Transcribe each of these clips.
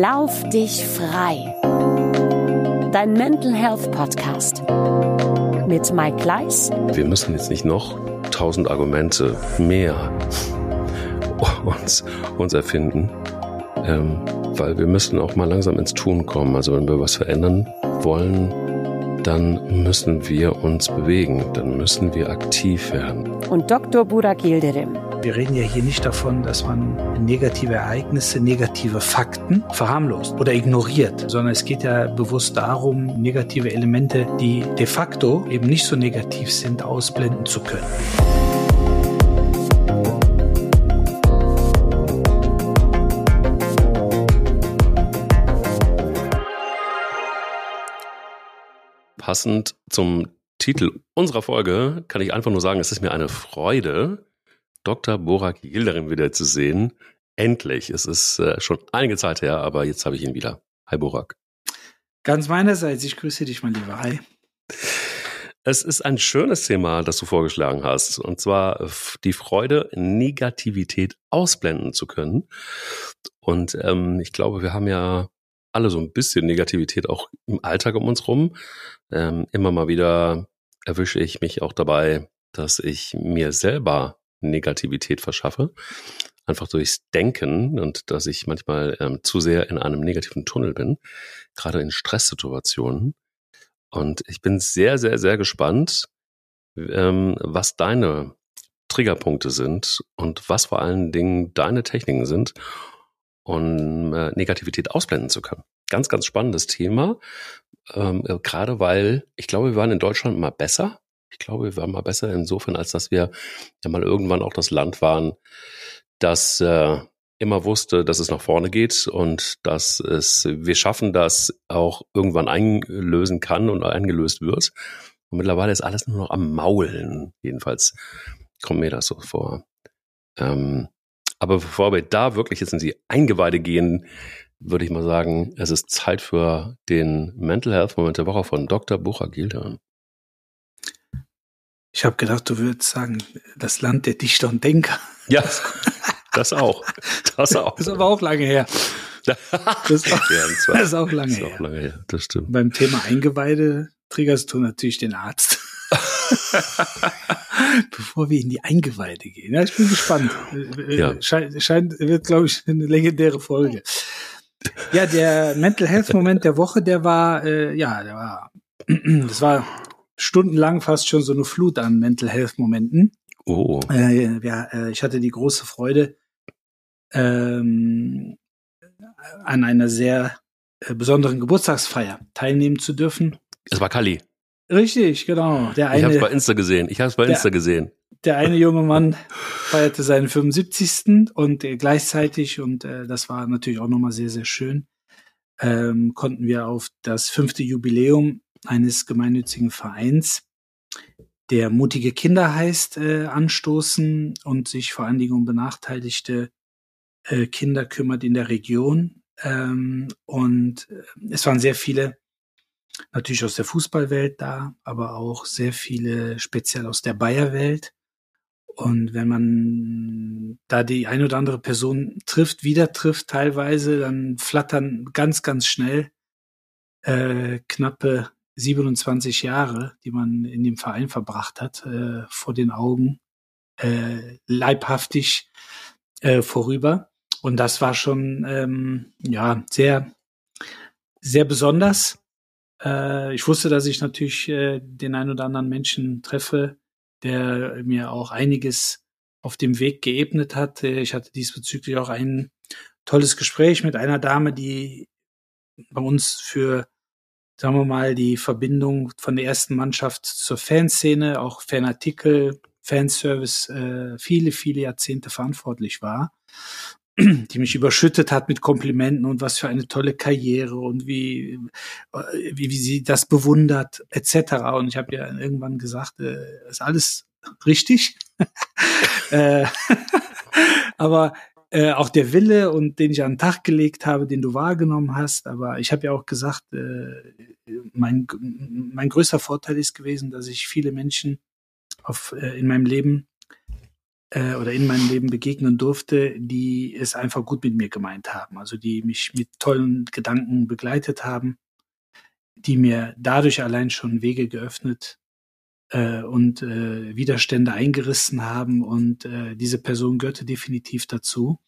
Lauf dich frei. Dein Mental Health Podcast mit Mike Gleis. Wir müssen jetzt nicht noch tausend Argumente mehr uns, uns erfinden, ähm, weil wir müssen auch mal langsam ins Tun kommen. Also wenn wir was verändern wollen, dann müssen wir uns bewegen, dann müssen wir aktiv werden. Und Dr. Burak Yildirim. Wir reden ja hier nicht davon, dass man negative Ereignisse, negative Fakten verharmlost oder ignoriert, sondern es geht ja bewusst darum, negative Elemente, die de facto eben nicht so negativ sind, ausblenden zu können. Passend zum Titel unserer Folge kann ich einfach nur sagen, es ist mir eine Freude, Dr. Borak Yildirim wieder zu sehen. Endlich. Es ist äh, schon einige Zeit her, aber jetzt habe ich ihn wieder. Hi Borak. Ganz meinerseits, ich grüße dich, mein Lieber. Hi. Es ist ein schönes Thema, das du vorgeschlagen hast, und zwar die Freude, Negativität ausblenden zu können. Und ähm, ich glaube, wir haben ja alle so ein bisschen Negativität auch im Alltag um uns rum. Ähm, immer mal wieder erwische ich mich auch dabei, dass ich mir selber Negativität verschaffe. Einfach durchs Denken und dass ich manchmal ähm, zu sehr in einem negativen Tunnel bin, gerade in Stresssituationen. Und ich bin sehr, sehr, sehr gespannt, ähm, was deine Triggerpunkte sind und was vor allen Dingen deine Techniken sind, um äh, Negativität ausblenden zu können. Ganz, ganz spannendes Thema. Ähm, äh, gerade weil ich glaube, wir waren in Deutschland mal besser. Ich glaube, wir waren mal besser insofern, als dass wir ja mal irgendwann auch das Land waren, das äh, immer wusste, dass es nach vorne geht und dass es, wir schaffen das auch irgendwann einlösen kann und eingelöst wird. Und mittlerweile ist alles nur noch am Maulen. Jedenfalls kommt mir das so vor. Ähm, aber bevor wir da wirklich jetzt in die Eingeweide gehen, würde ich mal sagen, es ist Zeit für den Mental Health Moment der Woche von Dr. Bucher Gilder. Ich habe gedacht, du würdest sagen, das Land der Dichter und Denker. Ja, das auch. Das auch. Das ist aber auch lange her. Das, ist auch, das ist auch lange, das ist her. auch lange her. Das stimmt. Beim Thema Eingeweide triggerst du natürlich den Arzt. Bevor wir in die Eingeweide gehen. Ja, ich bin gespannt. Ja. Scheint, scheint wird, glaube ich, eine legendäre Folge. Ja, der Mental Health Moment der Woche, der war, äh, ja, der war, das war stundenlang fast schon so eine Flut an Mental Health Momenten. Oh. Äh, ja, äh, ich hatte die große Freude, ähm, an einer sehr äh, besonderen Geburtstagsfeier teilnehmen zu dürfen. Es war Kali. Richtig, genau. Der eine, ich habe es bei Insta gesehen. Ich habe es bei Insta gesehen. Der eine junge Mann feierte seinen 75. und äh, gleichzeitig, und äh, das war natürlich auch nochmal sehr, sehr schön, ähm, konnten wir auf das fünfte Jubiläum eines gemeinnützigen Vereins, der mutige Kinder heißt, äh, anstoßen und sich vor allen Dingen um benachteiligte äh, Kinder kümmert in der Region. Ähm, und äh, es waren sehr viele natürlich aus der Fußballwelt da, aber auch sehr viele speziell aus der Bayerwelt. Und wenn man da die ein oder andere Person trifft, wieder trifft teilweise, dann flattern ganz, ganz schnell äh, knappe 27 Jahre, die man in dem Verein verbracht hat, äh, vor den Augen, äh, leibhaftig äh, vorüber. Und das war schon ähm, ja sehr, sehr besonders. Äh, ich wusste, dass ich natürlich äh, den ein oder anderen Menschen treffe, der mir auch einiges auf dem Weg geebnet hat. Äh, Ich hatte diesbezüglich auch ein tolles Gespräch mit einer Dame, die bei uns für, sagen wir mal, die Verbindung von der ersten Mannschaft zur Fanszene, auch Fanartikel, Fanservice, äh, viele, viele Jahrzehnte verantwortlich war die mich überschüttet hat mit Komplimenten und was für eine tolle Karriere und wie, wie, wie sie das bewundert, etc. Und ich habe ja irgendwann gesagt, äh, ist alles richtig. äh, aber äh, auch der Wille und den ich an den Tag gelegt habe, den du wahrgenommen hast. Aber ich habe ja auch gesagt, äh, mein, mein größter Vorteil ist gewesen, dass ich viele Menschen auf, äh, in meinem Leben äh, oder in meinem Leben begegnen durfte, die es einfach gut mit mir gemeint haben. Also die mich mit tollen Gedanken begleitet haben, die mir dadurch allein schon Wege geöffnet äh, und äh, Widerstände eingerissen haben. Und äh, diese Person gehörte definitiv dazu.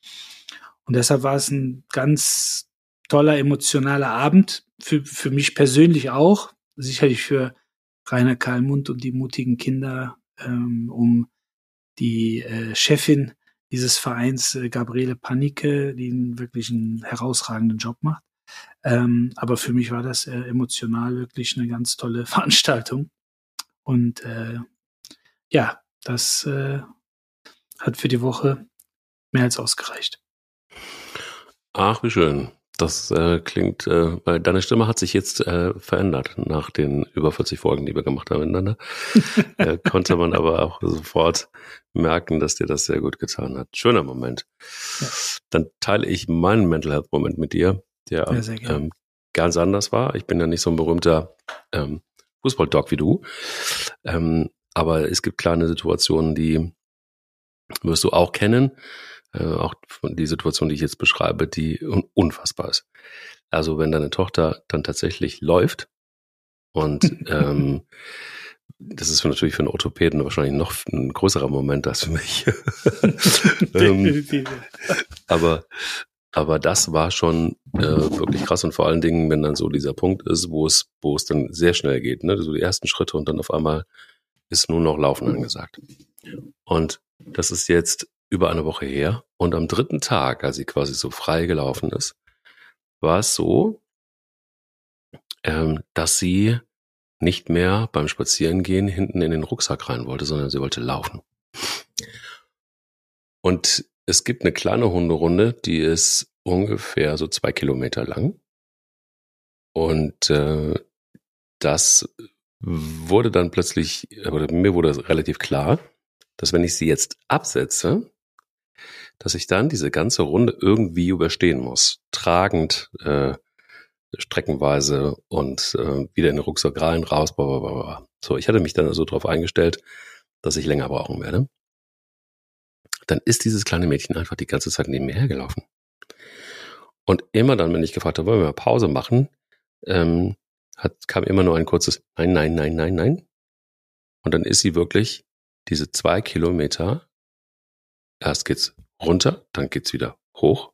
Und deshalb war es ein ganz toller emotionaler Abend für, für mich persönlich auch, sicherlich für Rainer Kalmund und die mutigen Kinder, ähm, um die äh, Chefin dieses Vereins, äh, Gabriele Panicke, die einen wirklich einen herausragenden Job macht. Ähm, aber für mich war das äh, emotional wirklich eine ganz tolle Veranstaltung. Und äh, ja, das äh, hat für die Woche mehr als ausgereicht. Ach, wie schön. Das äh, klingt, äh, weil deine Stimme hat sich jetzt äh, verändert nach den über 40 Folgen, die wir gemacht haben miteinander. äh, konnte man aber auch sofort merken, dass dir das sehr gut getan hat. Schöner Moment. Ja. Dann teile ich meinen Mental Health Moment mit dir, der ja, ähm, ganz anders war. Ich bin ja nicht so ein berühmter ähm, Fußball-Dog wie du. Ähm, aber es gibt kleine Situationen, die wirst du auch kennen äh, auch die Situation, die ich jetzt beschreibe, die unfassbar ist. Also wenn deine Tochter dann tatsächlich läuft und ähm, das ist natürlich für einen Orthopäden wahrscheinlich noch ein größerer Moment als für mich. ähm, aber, aber das war schon äh, wirklich krass und vor allen Dingen, wenn dann so dieser Punkt ist, wo es, wo es dann sehr schnell geht, ne? so die ersten Schritte und dann auf einmal ist nur noch Laufen angesagt. Und das ist jetzt über eine Woche her. Und am dritten Tag, als sie quasi so frei gelaufen ist, war es so, ähm, dass sie nicht mehr beim Spazierengehen hinten in den Rucksack rein wollte, sondern sie wollte laufen. Und es gibt eine kleine Hunderunde, die ist ungefähr so zwei Kilometer lang. Und äh, das wurde dann plötzlich, oder mir wurde relativ klar, dass wenn ich sie jetzt absetze, dass ich dann diese ganze Runde irgendwie überstehen muss. Tragend, äh, streckenweise und äh, wieder in den Rucksack rein, raus, bla, bla, bla. So, ich hatte mich dann also darauf eingestellt, dass ich länger brauchen werde. Dann ist dieses kleine Mädchen einfach die ganze Zeit neben mir hergelaufen. Und immer dann, wenn ich gefragt habe, wollen wir mal Pause machen, ähm, hat, kam immer nur ein kurzes Nein, nein, nein, nein, nein. Und dann ist sie wirklich diese zwei Kilometer, erst geht's runter, dann geht's wieder hoch,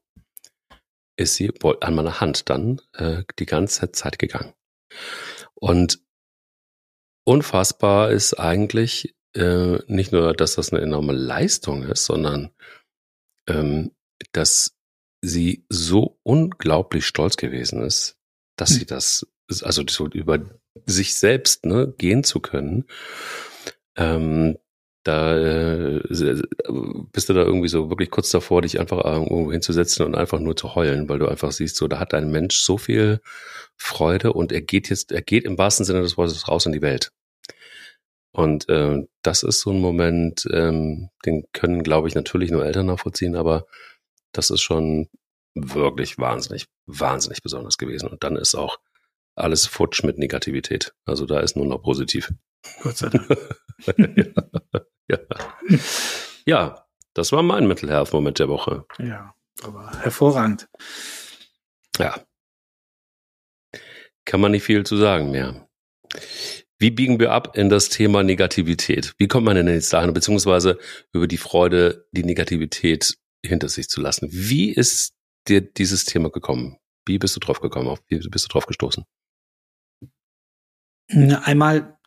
ist sie an meiner Hand dann äh, die ganze Zeit gegangen. Und unfassbar ist eigentlich äh, nicht nur, dass das eine enorme Leistung ist, sondern ähm, dass sie so unglaublich stolz gewesen ist, dass hm. sie das, also so über sich selbst ne, gehen zu können, ähm, da äh, bist du da irgendwie so wirklich kurz davor, dich einfach irgendwo hinzusetzen und einfach nur zu heulen, weil du einfach siehst, so da hat ein Mensch so viel Freude und er geht jetzt, er geht im wahrsten Sinne des Wortes raus in die Welt. Und äh, das ist so ein Moment, ähm, den können, glaube ich, natürlich nur Eltern nachvollziehen, aber das ist schon wirklich wahnsinnig, wahnsinnig besonders gewesen. Und dann ist auch alles futsch mit Negativität. Also da ist nur noch positiv. Gott sei Dank. ja. ja. ja, das war mein Mental Health Moment der Woche. Ja, aber hervorragend. Ja. Kann man nicht viel zu sagen mehr. Wie biegen wir ab in das Thema Negativität? Wie kommt man denn jetzt dahin, beziehungsweise über die Freude, die Negativität hinter sich zu lassen? Wie ist dir dieses Thema gekommen? Wie bist du drauf gekommen? Wie bist du drauf gestoßen? Einmal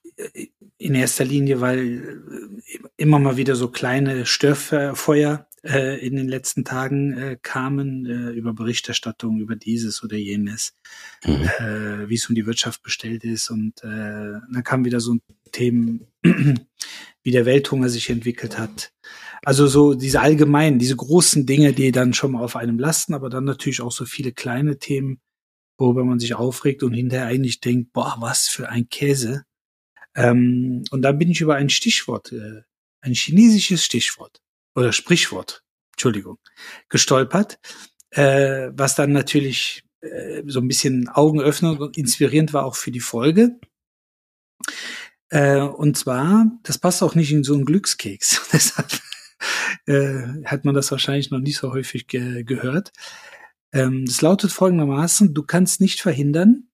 in erster Linie, weil äh, immer mal wieder so kleine Störfeuer äh, in den letzten Tagen äh, kamen äh, über Berichterstattung über dieses oder jenes, mhm. äh, wie es um die Wirtschaft bestellt ist und äh, dann kamen wieder so Themen, wie der Welthunger sich entwickelt hat. Also so diese allgemeinen, diese großen Dinge, die dann schon mal auf einem lasten, aber dann natürlich auch so viele kleine Themen, worüber man sich aufregt und hinterher eigentlich denkt, boah, was für ein Käse. Ähm, und dann bin ich über ein Stichwort, äh, ein chinesisches Stichwort oder Sprichwort, Entschuldigung, gestolpert, äh, was dann natürlich äh, so ein bisschen Augen öffnend und inspirierend war auch für die Folge. Äh, und zwar, das passt auch nicht in so einen Glückskeks. Deshalb äh, hat man das wahrscheinlich noch nicht so häufig ge gehört. Ähm, lautet folgendermaßen, du kannst nicht verhindern,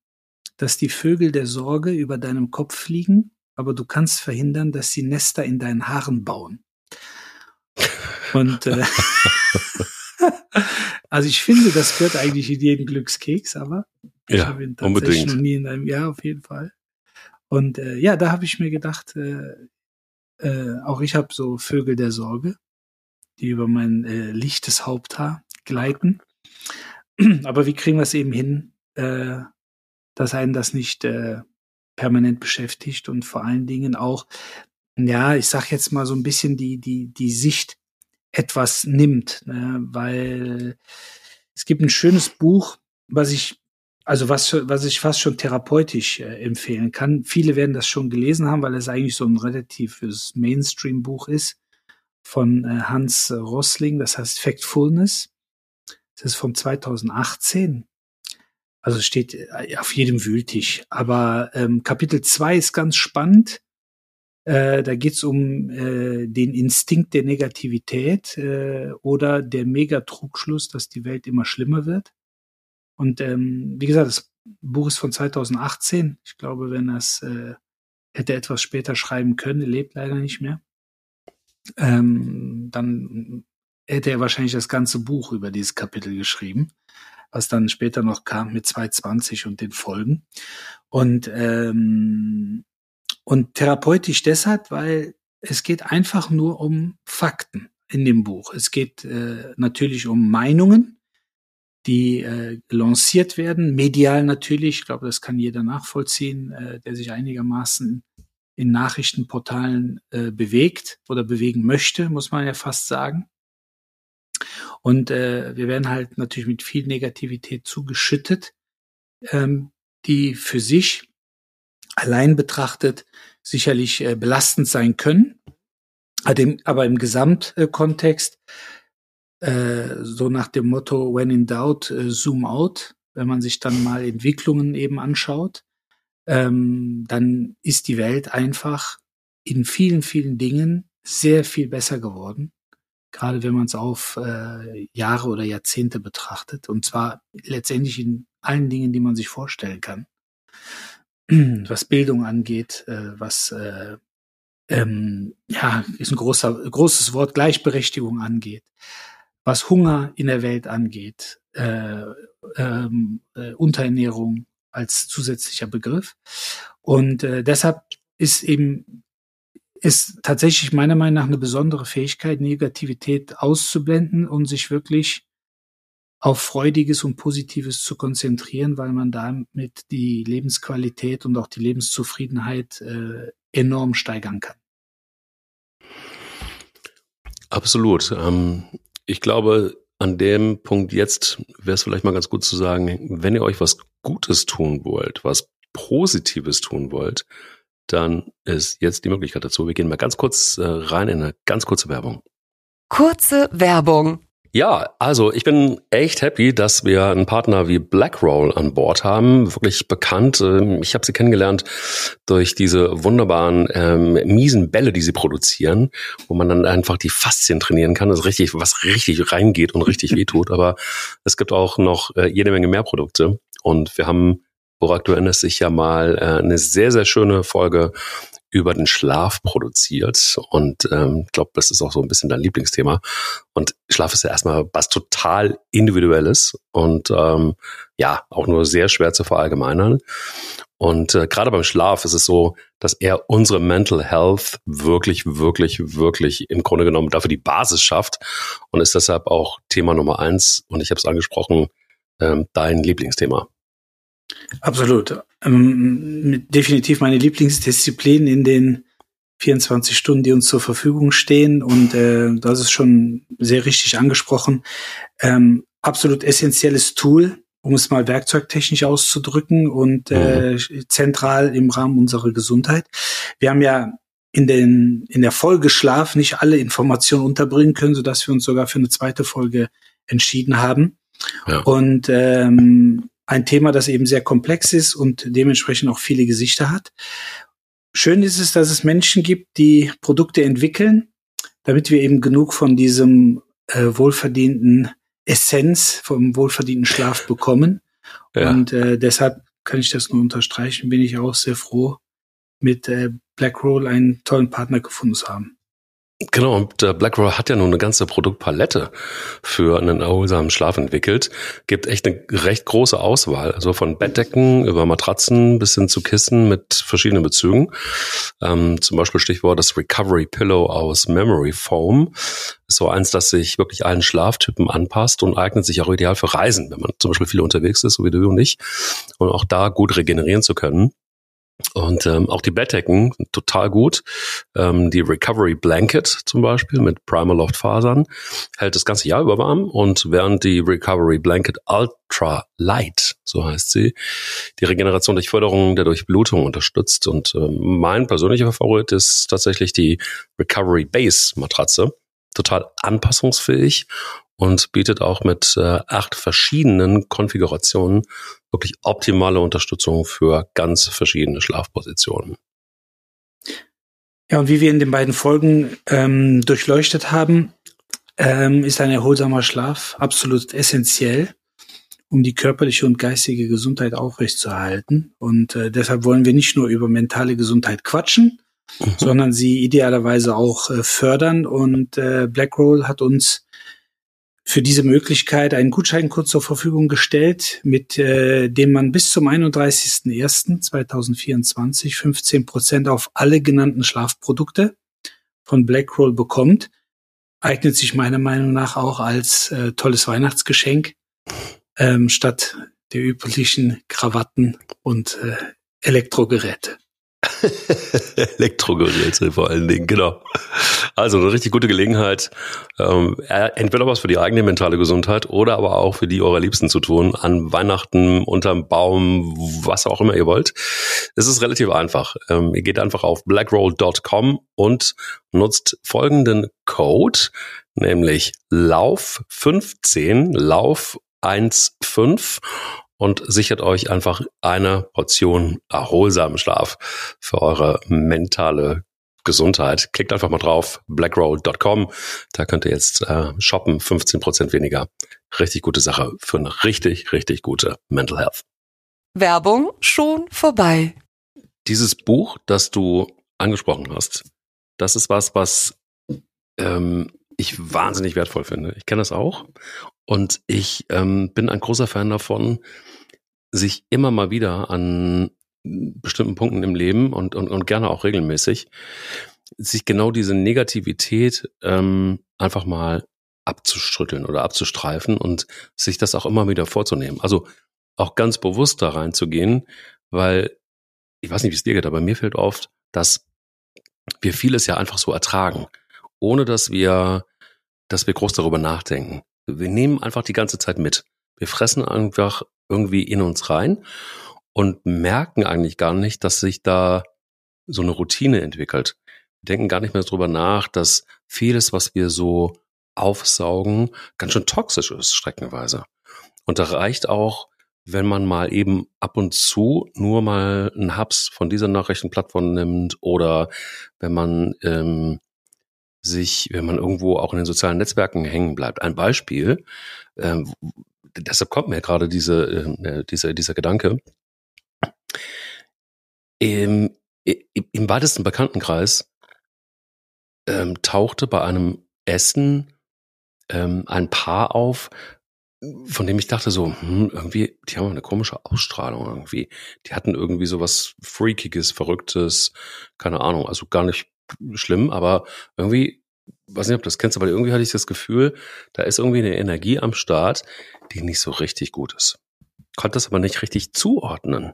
dass die Vögel der Sorge über deinem Kopf fliegen, aber du kannst verhindern, dass sie Nester in deinen Haaren bauen. Und äh, also ich finde, das gehört eigentlich in jeden Glückskeks, aber ich ja, habe ihn tatsächlich unbedingt. noch nie in einem Jahr auf jeden Fall. Und äh, ja, da habe ich mir gedacht, äh, äh, auch ich habe so Vögel der Sorge, die über mein äh, lichtes Haupthaar gleiten. Aber wie kriegen wir es eben hin, äh, dass einen das nicht äh, permanent beschäftigt und vor allen Dingen auch, ja, ich sag jetzt mal so ein bisschen die, die, die Sicht etwas nimmt, ne? weil es gibt ein schönes Buch, was ich also was, was ich fast schon therapeutisch äh, empfehlen kann. Viele werden das schon gelesen haben, weil es eigentlich so ein relatives Mainstream-Buch ist von äh, Hans Rosling, das heißt Factfulness. Das ist von 2018. Also steht äh, auf jedem Wühltisch. Aber ähm, Kapitel 2 ist ganz spannend. Äh, da geht es um äh, den Instinkt der Negativität äh, oder der Megatrugschluss, dass die Welt immer schlimmer wird. Und ähm, wie gesagt, das Buch ist von 2018. Ich glaube, wenn er es äh, hätte etwas später schreiben können, lebt leider nicht mehr, ähm, dann hätte er wahrscheinlich das ganze Buch über dieses Kapitel geschrieben, was dann später noch kam mit 220 und den Folgen. Und, ähm, und therapeutisch deshalb, weil es geht einfach nur um Fakten in dem Buch. Es geht äh, natürlich um Meinungen, die äh, lanciert werden, medial natürlich, ich glaube, das kann jeder nachvollziehen, äh, der sich einigermaßen in Nachrichtenportalen äh, bewegt oder bewegen möchte, muss man ja fast sagen. Und äh, wir werden halt natürlich mit viel Negativität zugeschüttet, ähm, die für sich allein betrachtet sicherlich äh, belastend sein können, aber im Gesamtkontext äh, so nach dem Motto, when in doubt, äh, zoom out, wenn man sich dann mal Entwicklungen eben anschaut, ähm, dann ist die Welt einfach in vielen, vielen Dingen sehr viel besser geworden. Gerade wenn man es auf äh, Jahre oder Jahrzehnte betrachtet. Und zwar letztendlich in allen Dingen, die man sich vorstellen kann. Was Bildung angeht, äh, was äh, ähm, ja, ist ein großer, großes Wort, Gleichberechtigung angeht was Hunger in der Welt angeht, äh, ähm, äh, Unterernährung als zusätzlicher Begriff. Und äh, deshalb ist eben ist tatsächlich meiner Meinung nach eine besondere Fähigkeit, Negativität auszublenden und sich wirklich auf Freudiges und Positives zu konzentrieren, weil man damit die Lebensqualität und auch die Lebenszufriedenheit äh, enorm steigern kann. Absolut. Ähm, ich glaube, an dem Punkt jetzt wäre es vielleicht mal ganz gut zu sagen, wenn ihr euch was Gutes tun wollt, was Positives tun wollt, dann ist jetzt die Möglichkeit dazu. Wir gehen mal ganz kurz äh, rein in eine ganz kurze Werbung. Kurze Werbung. Ja, also ich bin echt happy, dass wir einen Partner wie BlackRoll an Bord haben. Wirklich bekannt. Ähm, ich habe sie kennengelernt durch diese wunderbaren ähm, miesen Bälle, die sie produzieren, wo man dann einfach die Faszien trainieren kann. Das ist richtig, was richtig reingeht und richtig wehtut. Aber es gibt auch noch äh, jede Menge mehr Produkte. Und wir haben, Burak, du erinnerst dich ja mal, äh, eine sehr, sehr schöne Folge über den Schlaf produziert. Und ähm, ich glaube, das ist auch so ein bisschen dein Lieblingsthema. Und Schlaf ist ja erstmal was total Individuelles und ähm, ja, auch nur sehr schwer zu verallgemeinern. Und äh, gerade beim Schlaf ist es so, dass er unsere Mental Health wirklich, wirklich, wirklich im Grunde genommen dafür die Basis schafft und ist deshalb auch Thema Nummer eins. Und ich habe es angesprochen, ähm, dein Lieblingsthema. Absolut. Ähm, definitiv meine Lieblingsdisziplin in den 24 Stunden, die uns zur Verfügung stehen. Und äh, das ist schon sehr richtig angesprochen. Ähm, absolut essentielles Tool, um es mal werkzeugtechnisch auszudrücken und äh, mhm. zentral im Rahmen unserer Gesundheit. Wir haben ja in, den, in der Folge Schlaf nicht alle Informationen unterbringen können, sodass wir uns sogar für eine zweite Folge entschieden haben. Ja. Und ähm, ein Thema, das eben sehr komplex ist und dementsprechend auch viele Gesichter hat. Schön ist es, dass es Menschen gibt, die Produkte entwickeln, damit wir eben genug von diesem äh, wohlverdienten Essenz, vom wohlverdienten Schlaf bekommen. Ja. Und äh, deshalb kann ich das nur unterstreichen, bin ich auch sehr froh, mit äh, Blackroll einen tollen Partner gefunden zu haben. Genau, und äh, BlackRock hat ja nun eine ganze Produktpalette für einen erholsamen Schlaf entwickelt. Gibt echt eine recht große Auswahl, also von Bettdecken über Matratzen bis hin zu Kissen mit verschiedenen Bezügen. Ähm, zum Beispiel Stichwort das Recovery Pillow aus Memory Foam. Ist so eins, das sich wirklich allen Schlaftypen anpasst und eignet sich auch ideal für Reisen, wenn man zum Beispiel viel unterwegs ist, so wie du und ich, und auch da gut regenerieren zu können. Und ähm, auch die Bettdecken total gut. Ähm, die Recovery Blanket zum Beispiel mit Primaloft Fasern hält das ganze Jahr über warm und während die Recovery Blanket Ultra Light, so heißt sie, die Regeneration durch Förderung der Durchblutung unterstützt. Und ähm, mein persönlicher Favorit ist tatsächlich die Recovery Base Matratze. Total anpassungsfähig und bietet auch mit äh, acht verschiedenen Konfigurationen wirklich optimale Unterstützung für ganz verschiedene Schlafpositionen. Ja, und wie wir in den beiden Folgen ähm, durchleuchtet haben, ähm, ist ein erholsamer Schlaf absolut essentiell, um die körperliche und geistige Gesundheit aufrechtzuerhalten. Und äh, deshalb wollen wir nicht nur über mentale Gesundheit quatschen, mhm. sondern sie idealerweise auch äh, fördern. Und äh, Blackroll hat uns für diese Möglichkeit einen Gutscheincode zur Verfügung gestellt, mit äh, dem man bis zum 31.01.2024 15 Prozent auf alle genannten Schlafprodukte von Blackroll bekommt. Eignet sich meiner Meinung nach auch als äh, tolles Weihnachtsgeschenk ähm, statt der üblichen Krawatten und äh, Elektrogeräte. Elektrogeräte vor allen Dingen, genau. Also eine richtig gute Gelegenheit, ähm, entweder was für die eigene mentale Gesundheit oder aber auch für die eurer Liebsten zu tun, an Weihnachten, unterm Baum, was auch immer ihr wollt. Es ist relativ einfach. Ähm, ihr geht einfach auf blackroll.com und nutzt folgenden Code, nämlich Lauf 15, Lauf 15 und sichert euch einfach eine Portion erholsamen Schlaf für eure mentale Gesundheit. Klickt einfach mal drauf, blackroll.com. Da könnt ihr jetzt äh, shoppen, 15% weniger. Richtig gute Sache für eine richtig, richtig gute Mental Health. Werbung schon vorbei. Dieses Buch, das du angesprochen hast, das ist was, was ähm, ich wahnsinnig wertvoll finde. Ich kenne das auch. Und ich ähm, bin ein großer Fan davon, sich immer mal wieder an bestimmten Punkten im Leben und, und, und gerne auch regelmäßig, sich genau diese Negativität ähm, einfach mal abzustrütteln oder abzustreifen und sich das auch immer wieder vorzunehmen. Also auch ganz bewusst da reinzugehen, weil ich weiß nicht, wie es dir geht, aber mir fällt oft, dass wir vieles ja einfach so ertragen, ohne dass wir, dass wir groß darüber nachdenken. Wir nehmen einfach die ganze Zeit mit. Wir fressen einfach irgendwie in uns rein und merken eigentlich gar nicht, dass sich da so eine Routine entwickelt. Wir denken gar nicht mehr darüber nach, dass vieles, was wir so aufsaugen, ganz schön toxisch ist, streckenweise. Und da reicht auch, wenn man mal eben ab und zu nur mal einen Hubs von dieser Nachrichtenplattform nimmt oder wenn man ähm, sich, wenn man irgendwo auch in den sozialen Netzwerken hängen bleibt. Ein Beispiel, ähm, deshalb kommt mir gerade diese, äh, dieser, dieser Gedanke. Im, im weitesten Bekanntenkreis ähm, tauchte bei einem Essen ähm, ein Paar auf, von dem ich dachte so, hm, irgendwie, die haben eine komische Ausstrahlung irgendwie. Die hatten irgendwie so was Freakiges, Verrücktes, keine Ahnung, also gar nicht schlimm, aber irgendwie, weiß nicht, ob du das kennst, aber irgendwie hatte ich das Gefühl, da ist irgendwie eine Energie am Start, die nicht so richtig gut ist. Konnte das aber nicht richtig zuordnen.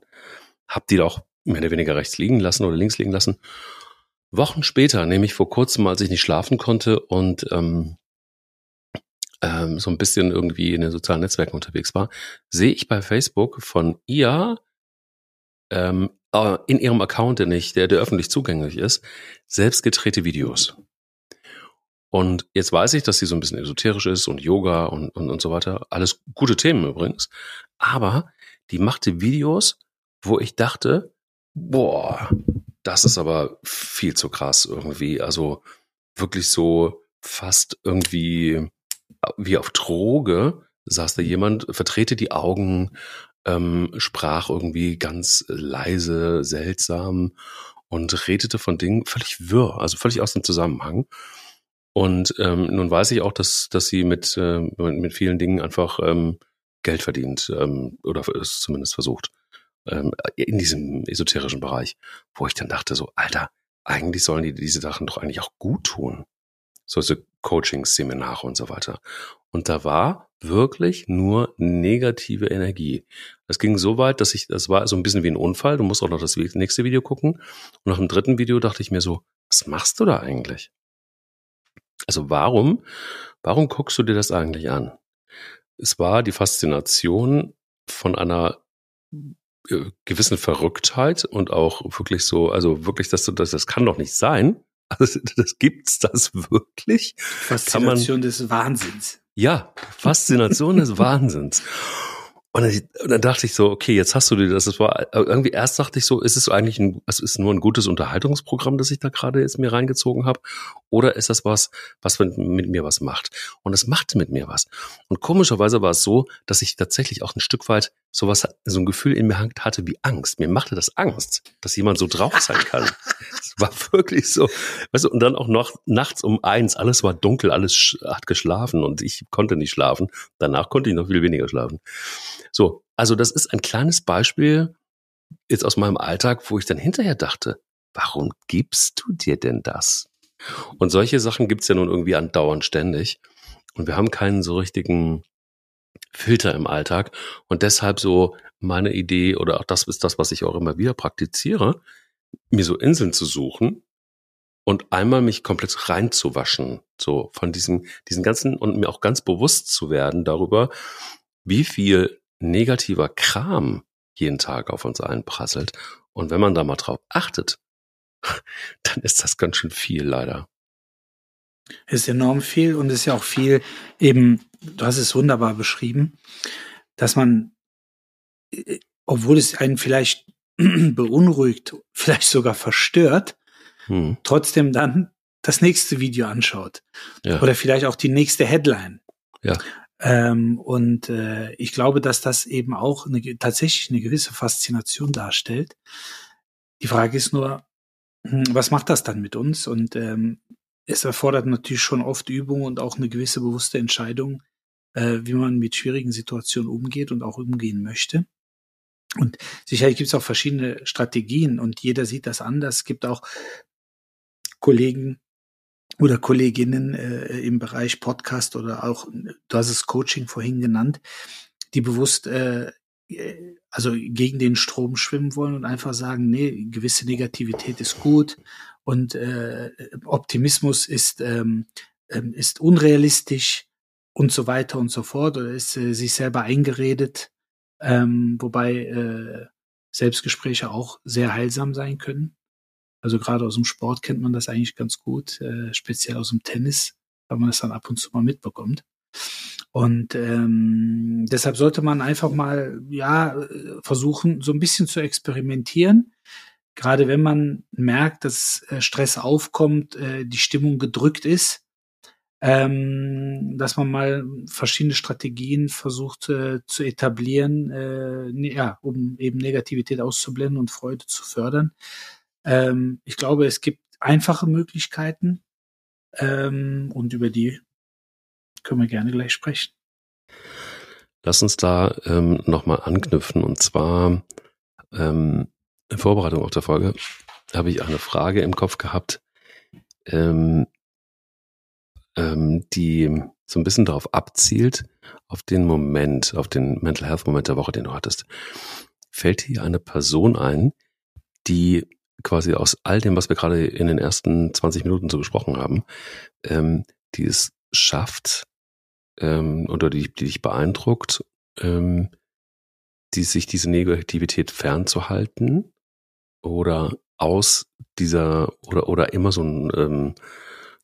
Hab die doch mehr oder weniger rechts liegen lassen oder links liegen lassen. Wochen später, nämlich vor kurzem, als ich nicht schlafen konnte und ähm, ähm, so ein bisschen irgendwie in den sozialen Netzwerken unterwegs war, sehe ich bei Facebook von ihr ähm, äh, in ihrem Account, der nicht, der, der öffentlich zugänglich ist, selbst gedrehte Videos. Und jetzt weiß ich, dass sie so ein bisschen esoterisch ist und Yoga und, und, und so weiter. Alles gute Themen übrigens. Aber die machte Videos, wo ich dachte, boah, das ist aber viel zu krass irgendwie. Also wirklich so fast irgendwie wie auf Droge saß da jemand, vertrete die Augen, ähm, sprach irgendwie ganz leise, seltsam und redete von Dingen völlig wirr, also völlig aus dem Zusammenhang. Und ähm, nun weiß ich auch, dass, dass sie mit, äh, mit vielen Dingen einfach ähm, Geld verdient ähm, oder es zumindest versucht ähm, in diesem esoterischen Bereich, wo ich dann dachte so, Alter, eigentlich sollen die diese Sachen doch eigentlich auch gut tun. Solche Coachings, Seminare und so weiter. Und da war wirklich nur negative Energie. Es ging so weit, dass ich, das war so ein bisschen wie ein Unfall. Du musst auch noch das nächste Video gucken. Und nach dem dritten Video dachte ich mir so, was machst du da eigentlich? Also warum, warum guckst du dir das eigentlich an? Es war die Faszination von einer äh, gewissen Verrücktheit und auch wirklich so, also wirklich, dass du das, das kann doch nicht sein. Also das gibt's das wirklich? Faszination des Wahnsinns. Ja, Faszination des Wahnsinns. Und dann, und dann, dachte ich so, okay, jetzt hast du dir das. Das war irgendwie erst dachte ich so, ist es eigentlich ein, es ist nur ein gutes Unterhaltungsprogramm, das ich da gerade jetzt mir reingezogen habe, oder ist das was, was mit, mit mir was macht? Und es machte mit mir was. Und komischerweise war es so, dass ich tatsächlich auch ein Stück weit sowas, so ein Gefühl in mir hatte wie Angst. Mir machte das Angst, dass jemand so drauf sein kann. Es war wirklich so, weißt du, und dann auch noch nachts um eins, alles war dunkel, alles hat geschlafen und ich konnte nicht schlafen. Danach konnte ich noch viel weniger schlafen. So, also das ist ein kleines Beispiel jetzt aus meinem Alltag, wo ich dann hinterher dachte, warum gibst du dir denn das? Und solche Sachen gibt's ja nun irgendwie andauernd ständig. Und wir haben keinen so richtigen Filter im Alltag. Und deshalb so meine Idee oder auch das ist das, was ich auch immer wieder praktiziere, mir so Inseln zu suchen und einmal mich komplett reinzuwaschen, so von diesem, diesen ganzen und mir auch ganz bewusst zu werden darüber, wie viel negativer Kram jeden Tag auf uns einprasselt. Und wenn man da mal drauf achtet, dann ist das ganz schön viel leider. Ist enorm viel und ist ja auch viel eben, du hast es wunderbar beschrieben, dass man, äh, obwohl es einen vielleicht beunruhigt, vielleicht sogar verstört, hm. trotzdem dann das nächste Video anschaut. Ja. Oder vielleicht auch die nächste Headline. Ja. Ähm, und äh, ich glaube, dass das eben auch eine, tatsächlich eine gewisse Faszination darstellt. Die Frage ist nur, hm, was macht das dann mit uns? Und ähm, es erfordert natürlich schon oft Übung und auch eine gewisse bewusste Entscheidung, äh, wie man mit schwierigen Situationen umgeht und auch umgehen möchte. Und sicherlich gibt es auch verschiedene Strategien und jeder sieht das anders. Es gibt auch Kollegen, oder Kolleginnen äh, im Bereich Podcast oder auch, du hast es Coaching vorhin genannt, die bewusst äh, also gegen den Strom schwimmen wollen und einfach sagen, nee, gewisse Negativität ist gut und äh, Optimismus ist, ähm, ähm, ist unrealistisch und so weiter und so fort oder ist äh, sich selber eingeredet, ähm, wobei äh, Selbstgespräche auch sehr heilsam sein können. Also gerade aus dem Sport kennt man das eigentlich ganz gut, äh, speziell aus dem Tennis, weil man das dann ab und zu mal mitbekommt. Und ähm, deshalb sollte man einfach mal ja versuchen, so ein bisschen zu experimentieren. Gerade wenn man merkt, dass äh, Stress aufkommt, äh, die Stimmung gedrückt ist, ähm, dass man mal verschiedene Strategien versucht äh, zu etablieren, ne, ja, um eben Negativität auszublenden und Freude zu fördern. Ähm, ich glaube, es gibt einfache Möglichkeiten ähm, und über die können wir gerne gleich sprechen. Lass uns da ähm, nochmal anknüpfen und zwar ähm, in Vorbereitung auf der Folge habe ich eine Frage im Kopf gehabt, ähm, ähm, die so ein bisschen darauf abzielt, auf den Moment, auf den Mental Health Moment der Woche, den du hattest. Fällt dir eine Person ein, die quasi aus all dem, was wir gerade in den ersten 20 Minuten so besprochen haben, ähm, die es schafft ähm, oder die, die dich beeindruckt, ähm, die sich diese Negativität fernzuhalten oder aus dieser oder oder immer so ein ähm,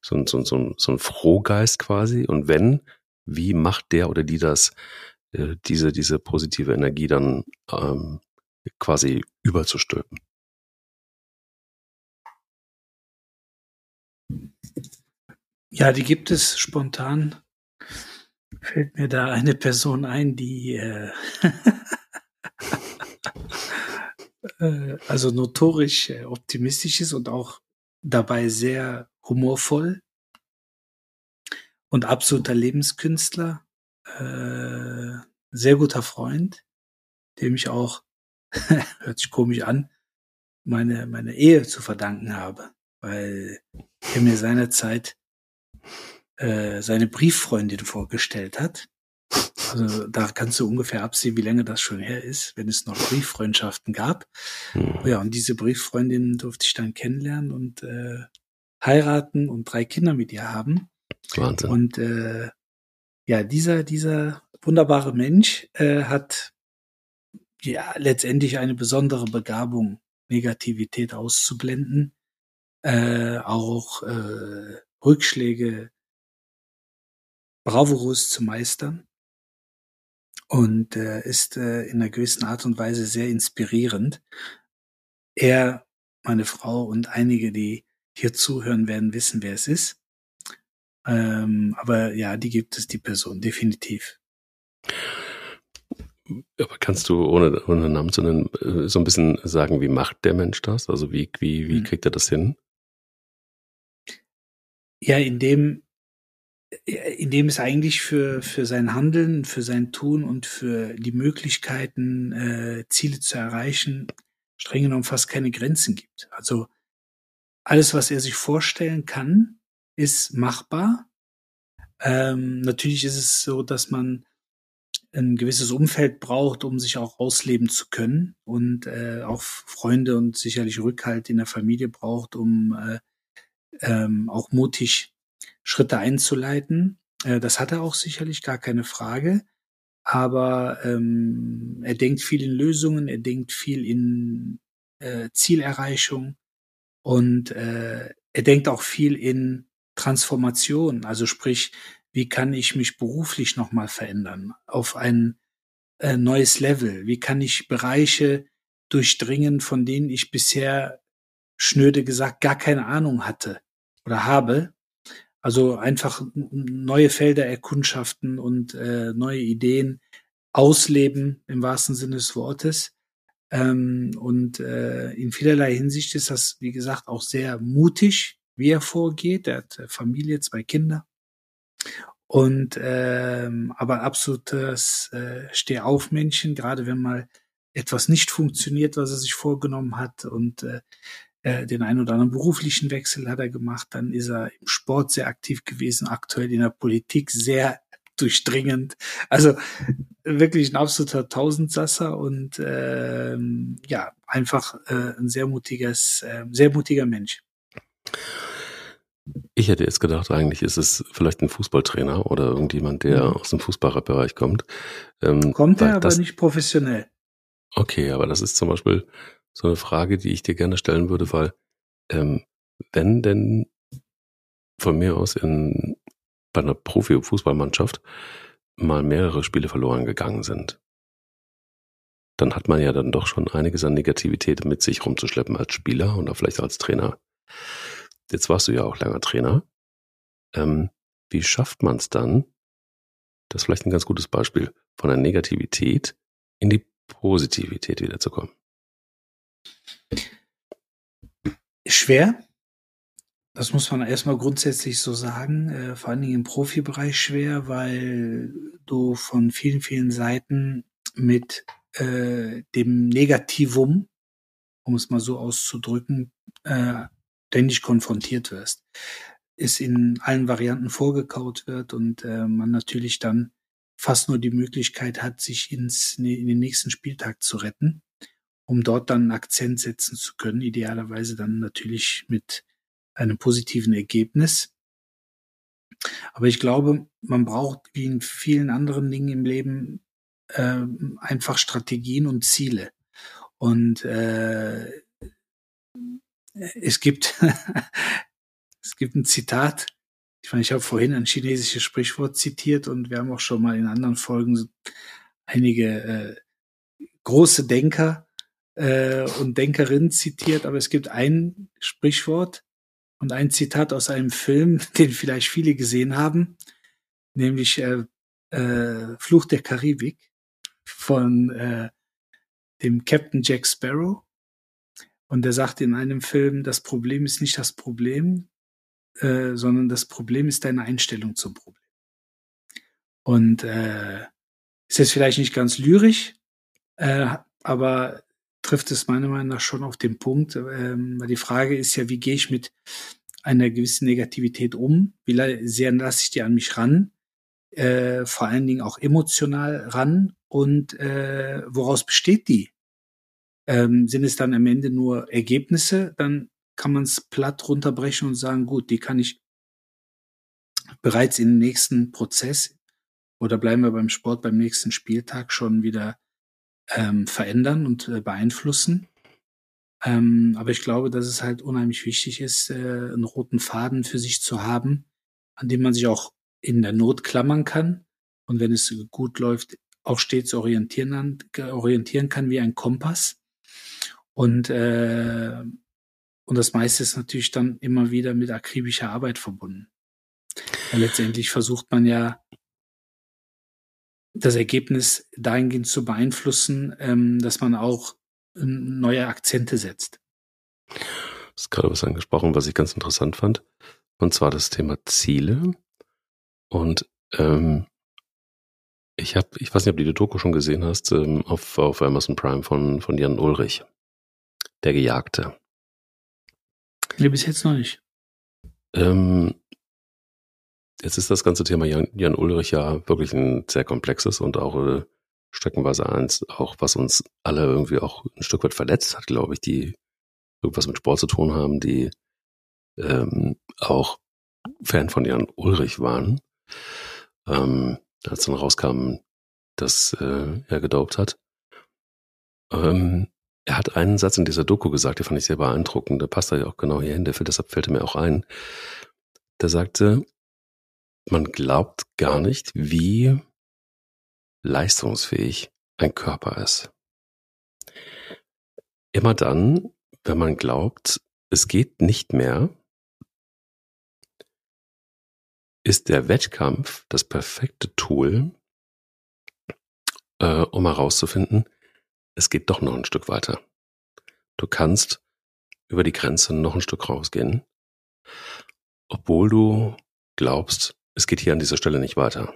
so so so so ein Frohgeist quasi und wenn wie macht der oder die das äh, diese diese positive Energie dann ähm, quasi überzustülpen Ja, die gibt es spontan. Fällt mir da eine Person ein, die äh, äh, also notorisch äh, optimistisch ist und auch dabei sehr humorvoll und absoluter Lebenskünstler, äh, sehr guter Freund, dem ich auch, hört sich komisch an, meine, meine Ehe zu verdanken habe, weil er mir seinerzeit äh, seine Brieffreundin vorgestellt hat. Also da kannst du ungefähr absehen, wie lange das schon her ist, wenn es noch Brieffreundschaften gab. Mhm. Ja, und diese Brieffreundin durfte ich dann kennenlernen und äh, heiraten und drei Kinder mit ihr haben. Wahnsinn. Und äh, ja, dieser, dieser wunderbare Mensch äh, hat ja letztendlich eine besondere Begabung, Negativität auszublenden, äh, auch äh, Rückschläge bravourös zu meistern und äh, ist äh, in einer gewissen Art und Weise sehr inspirierend. Er, meine Frau und einige, die hier zuhören, werden wissen, wer es ist. Ähm, aber ja, die gibt es, die Person, definitiv. Aber kannst du, ohne, ohne Namen zu nennen, äh, so ein bisschen sagen, wie macht der Mensch das? Also wie, wie, wie hm. kriegt er das hin? Ja, indem, indem es eigentlich für, für sein Handeln, für sein Tun und für die Möglichkeiten, äh, Ziele zu erreichen, streng genommen fast keine Grenzen gibt. Also alles, was er sich vorstellen kann, ist machbar. Ähm, natürlich ist es so, dass man ein gewisses Umfeld braucht, um sich auch ausleben zu können und äh, auch Freunde und sicherlich Rückhalt in der Familie braucht, um äh, ähm, auch mutig Schritte einzuleiten. Äh, das hat er auch sicherlich, gar keine Frage. Aber ähm, er denkt viel in Lösungen, er denkt viel in äh, Zielerreichung und äh, er denkt auch viel in Transformation, also sprich, wie kann ich mich beruflich nochmal verändern auf ein äh, neues Level? Wie kann ich Bereiche durchdringen, von denen ich bisher schnöde gesagt gar keine Ahnung hatte oder habe? Also einfach neue Felder erkundschaften und äh, neue Ideen ausleben im wahrsten Sinne des Wortes. Ähm, und äh, in vielerlei Hinsicht ist das, wie gesagt, auch sehr mutig, wie er vorgeht. Er hat äh, Familie, zwei Kinder. Und ähm, aber absolutes äh, Stehaufmännchen, gerade wenn mal etwas nicht funktioniert, was er sich vorgenommen hat und äh, äh, den einen oder anderen beruflichen Wechsel hat er gemacht, dann ist er im Sport sehr aktiv gewesen, aktuell in der Politik sehr durchdringend. Also wirklich ein absoluter Tausendsasser und ähm, ja, einfach äh, ein sehr mutiges, äh, sehr mutiger Mensch. Ich hätte jetzt gedacht, eigentlich ist es vielleicht ein Fußballtrainer oder irgendjemand, der mhm. aus dem Fußballerbereich kommt. Ähm, kommt er, aber das, nicht professionell. Okay, aber das ist zum Beispiel so eine Frage, die ich dir gerne stellen würde, weil ähm, wenn denn von mir aus in bei einer Profi-Fußballmannschaft mal mehrere Spiele verloren gegangen sind, dann hat man ja dann doch schon einiges an Negativität mit sich rumzuschleppen als Spieler oder vielleicht als Trainer. Jetzt warst du ja auch langer Trainer. Ähm, wie schafft man es dann, das ist vielleicht ein ganz gutes Beispiel, von der Negativität in die Positivität wiederzukommen? Schwer. Das muss man erstmal grundsätzlich so sagen, äh, vor allen Dingen im Profibereich schwer, weil du von vielen, vielen Seiten mit äh, dem Negativum, um es mal so auszudrücken, äh, ständig konfrontiert wirst. Es in allen Varianten vorgekaut wird und äh, man natürlich dann fast nur die Möglichkeit hat, sich ins, in den nächsten Spieltag zu retten, um dort dann einen Akzent setzen zu können, idealerweise dann natürlich mit einem positiven Ergebnis. Aber ich glaube, man braucht wie in vielen anderen Dingen im Leben äh, einfach Strategien und Ziele. Und äh, es gibt, es gibt ein Zitat. Ich meine, ich habe vorhin ein chinesisches Sprichwort zitiert und wir haben auch schon mal in anderen Folgen einige äh, große Denker äh, und Denkerinnen zitiert, aber es gibt ein Sprichwort, Und ein Zitat aus einem Film, den vielleicht viele gesehen haben, nämlich äh, äh, Fluch der Karibik von äh, dem Captain Jack Sparrow. Und er sagt in einem Film, das Problem ist nicht das Problem, äh, sondern das Problem ist deine Einstellung zum Problem. Und äh, ist jetzt vielleicht nicht ganz lyrisch, äh, aber trifft es meiner Meinung nach schon auf den Punkt. Ähm, weil die Frage ist ja, wie gehe ich mit einer gewissen Negativität um? Wie sehr lasse ich die an mich ran? Äh, vor allen Dingen auch emotional ran und äh, woraus besteht die? Ähm, sind es dann am Ende nur Ergebnisse? Dann kann man es platt runterbrechen und sagen, gut, die kann ich bereits im nächsten Prozess oder bleiben wir beim Sport beim nächsten Spieltag schon wieder ähm, verändern und äh, beeinflussen. Ähm, aber ich glaube, dass es halt unheimlich wichtig ist, äh, einen roten Faden für sich zu haben, an dem man sich auch in der Not klammern kann und wenn es gut läuft, auch stets orientieren, orientieren kann wie ein Kompass. Und, äh, und das meiste ist natürlich dann immer wieder mit akribischer Arbeit verbunden. Weil letztendlich versucht man ja das Ergebnis dahingehend zu beeinflussen, ähm, dass man auch ähm, neue Akzente setzt. Du hast gerade was angesprochen, was ich ganz interessant fand. Und zwar das Thema Ziele. Und ähm, ich habe, ich weiß nicht, ob du die Doku schon gesehen hast, ähm, auf, auf Amazon Prime von, von Jan Ulrich, der Gejagte. Nee, bis jetzt noch nicht. Ähm, Jetzt ist das ganze Thema Jan, Jan Ulrich ja wirklich ein sehr komplexes und auch äh, streckenweise eins, auch was uns alle irgendwie auch ein Stück weit verletzt hat, glaube ich, die irgendwas mit Sport zu tun haben, die ähm, auch Fan von Jan Ulrich waren. Ähm, als dann rauskam, dass äh, er gedaubt hat. Ähm, er hat einen Satz in dieser Doku gesagt, den fand ich sehr beeindruckend, der passt da ja auch genau hier hin, deshalb fällt er mir auch ein. Der sagte, man glaubt gar nicht, wie leistungsfähig ein Körper ist. Immer dann, wenn man glaubt, es geht nicht mehr, ist der Wettkampf das perfekte Tool, äh, um herauszufinden, es geht doch noch ein Stück weiter. Du kannst über die Grenze noch ein Stück rausgehen, obwohl du glaubst, es geht hier an dieser Stelle nicht weiter.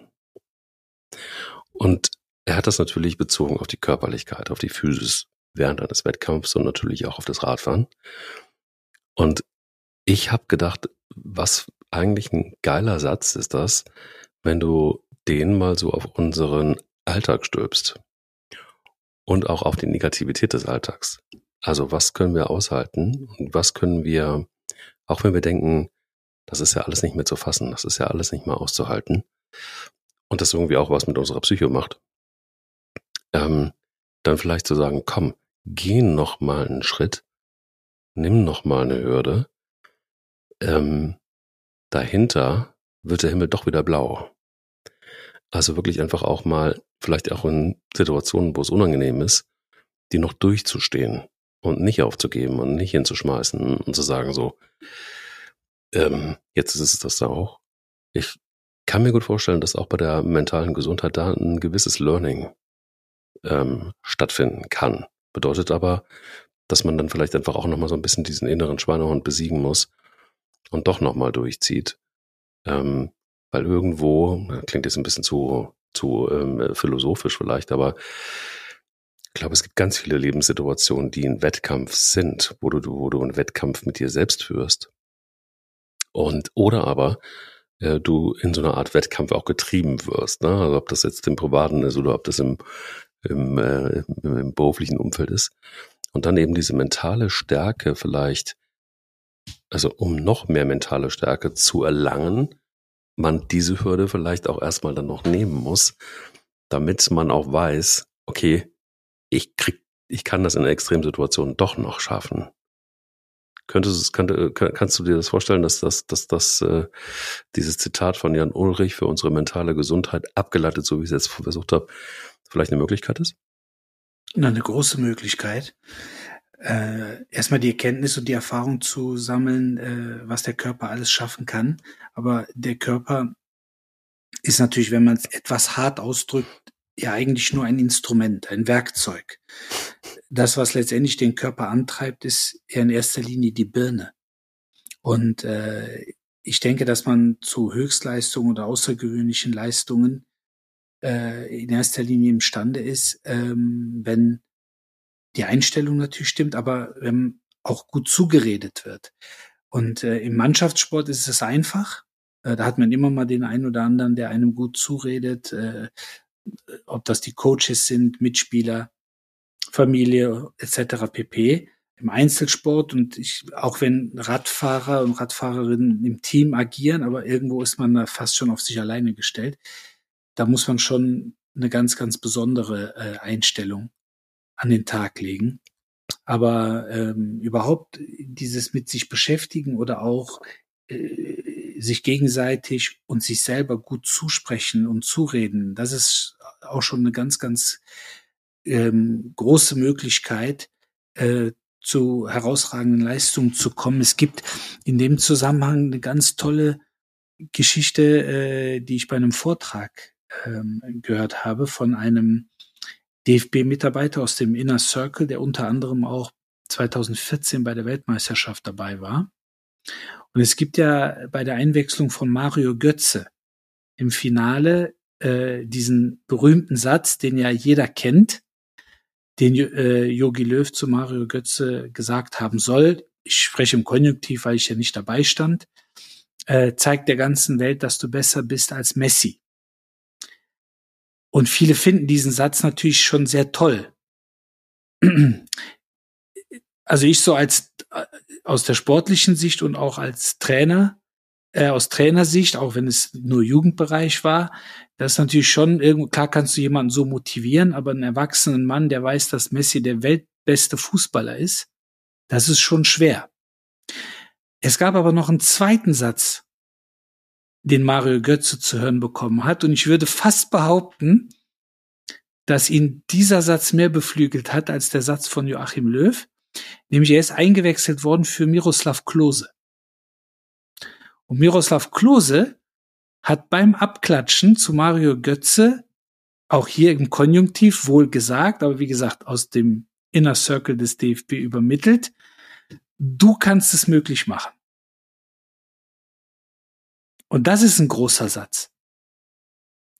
Und er hat das natürlich bezogen auf die Körperlichkeit, auf die Physis während eines Wettkampfs und natürlich auch auf das Radfahren. Und ich habe gedacht, was eigentlich ein geiler Satz ist das, wenn du den mal so auf unseren Alltag stülpst und auch auf die Negativität des Alltags. Also was können wir aushalten und was können wir, auch wenn wir denken, das ist ja alles nicht mehr zu fassen, das ist ja alles nicht mehr auszuhalten. Und das irgendwie auch was mit unserer Psyche macht. Ähm, dann vielleicht zu sagen, komm, geh noch mal einen Schritt, nimm noch mal eine Hürde. Ähm, dahinter wird der Himmel doch wieder blau. Also wirklich einfach auch mal, vielleicht auch in Situationen, wo es unangenehm ist, die noch durchzustehen und nicht aufzugeben und nicht hinzuschmeißen und zu sagen so, ähm, jetzt ist es das da auch. Ich kann mir gut vorstellen, dass auch bei der mentalen Gesundheit da ein gewisses Learning ähm, stattfinden kann. Bedeutet aber, dass man dann vielleicht einfach auch nochmal so ein bisschen diesen inneren Schweinehund besiegen muss und doch nochmal durchzieht. Ähm, weil irgendwo, klingt jetzt ein bisschen zu, zu ähm, philosophisch vielleicht, aber ich glaube, es gibt ganz viele Lebenssituationen, die ein Wettkampf sind, wo du, wo du einen Wettkampf mit dir selbst führst. Und oder aber äh, du in so einer Art Wettkampf auch getrieben wirst. Ne? Also ob das jetzt im Privaten ist oder ob das im, im, äh, im, im beruflichen Umfeld ist. Und dann eben diese mentale Stärke vielleicht, also um noch mehr mentale Stärke zu erlangen, man diese Hürde vielleicht auch erstmal dann noch nehmen muss, damit man auch weiß, okay, ich krieg, ich kann das in Extremsituationen doch noch schaffen. Könntest, könnte, kannst du dir das vorstellen, dass das, dass das äh, dieses Zitat von Jan Ulrich für unsere mentale Gesundheit abgeleitet, so wie ich es jetzt versucht habe, vielleicht eine Möglichkeit ist? Na, eine große Möglichkeit. äh, erstmal die Erkenntnis und die Erfahrung zu sammeln, äh, was der Körper alles schaffen kann. Aber der Körper ist natürlich, wenn man es etwas hart ausdrückt, ja eigentlich nur ein Instrument, ein Werkzeug. Das, was letztendlich den Körper antreibt, ist ja in erster Linie die Birne. Und äh, ich denke, dass man zu Höchstleistungen oder außergewöhnlichen Leistungen äh, in erster Linie imstande ist, ähm, wenn die Einstellung natürlich stimmt, aber wenn auch gut zugeredet wird. Und äh, im Mannschaftssport ist es einfach. Äh, da hat man immer mal den einen oder anderen, der einem gut zuredet, äh, ob das die Coaches sind, Mitspieler, Familie etc. pp. Im Einzelsport und ich, auch wenn Radfahrer und Radfahrerinnen im Team agieren, aber irgendwo ist man da fast schon auf sich alleine gestellt. Da muss man schon eine ganz, ganz besondere äh, Einstellung an den Tag legen. Aber ähm, überhaupt dieses mit sich beschäftigen oder auch äh, sich gegenseitig und sich selber gut zusprechen und zureden, das ist auch schon eine ganz, ganz ähm, große Möglichkeit, äh, zu herausragenden Leistungen zu kommen. Es gibt in dem Zusammenhang eine ganz tolle Geschichte, äh, die ich bei einem Vortrag ähm, gehört habe von einem DFB-Mitarbeiter aus dem Inner Circle, der unter anderem auch 2014 bei der Weltmeisterschaft dabei war. Und es gibt ja bei der Einwechslung von Mario Götze im Finale äh, diesen berühmten Satz, den ja jeder kennt, den äh, Yogi Löw zu Mario Götze gesagt haben soll. Ich spreche im Konjunktiv, weil ich ja nicht dabei stand. Äh, zeigt der ganzen Welt, dass du besser bist als Messi. Und viele finden diesen Satz natürlich schon sehr toll. Also ich so als äh, aus der sportlichen Sicht und auch als Trainer, äh, aus Trainersicht, auch wenn es nur Jugendbereich war, das ist natürlich schon irgendwo, klar kannst du jemanden so motivieren, aber einen erwachsenen Mann, der weiß, dass Messi der weltbeste Fußballer ist, das ist schon schwer. Es gab aber noch einen zweiten Satz, den Mario Götze zu hören bekommen hat. Und ich würde fast behaupten, dass ihn dieser Satz mehr beflügelt hat als der Satz von Joachim Löw. Nämlich er ist eingewechselt worden für Miroslav Klose. Und Miroslav Klose hat beim Abklatschen zu Mario Götze auch hier im Konjunktiv wohl gesagt, aber wie gesagt, aus dem Inner Circle des DFB übermittelt, du kannst es möglich machen. Und das ist ein großer Satz.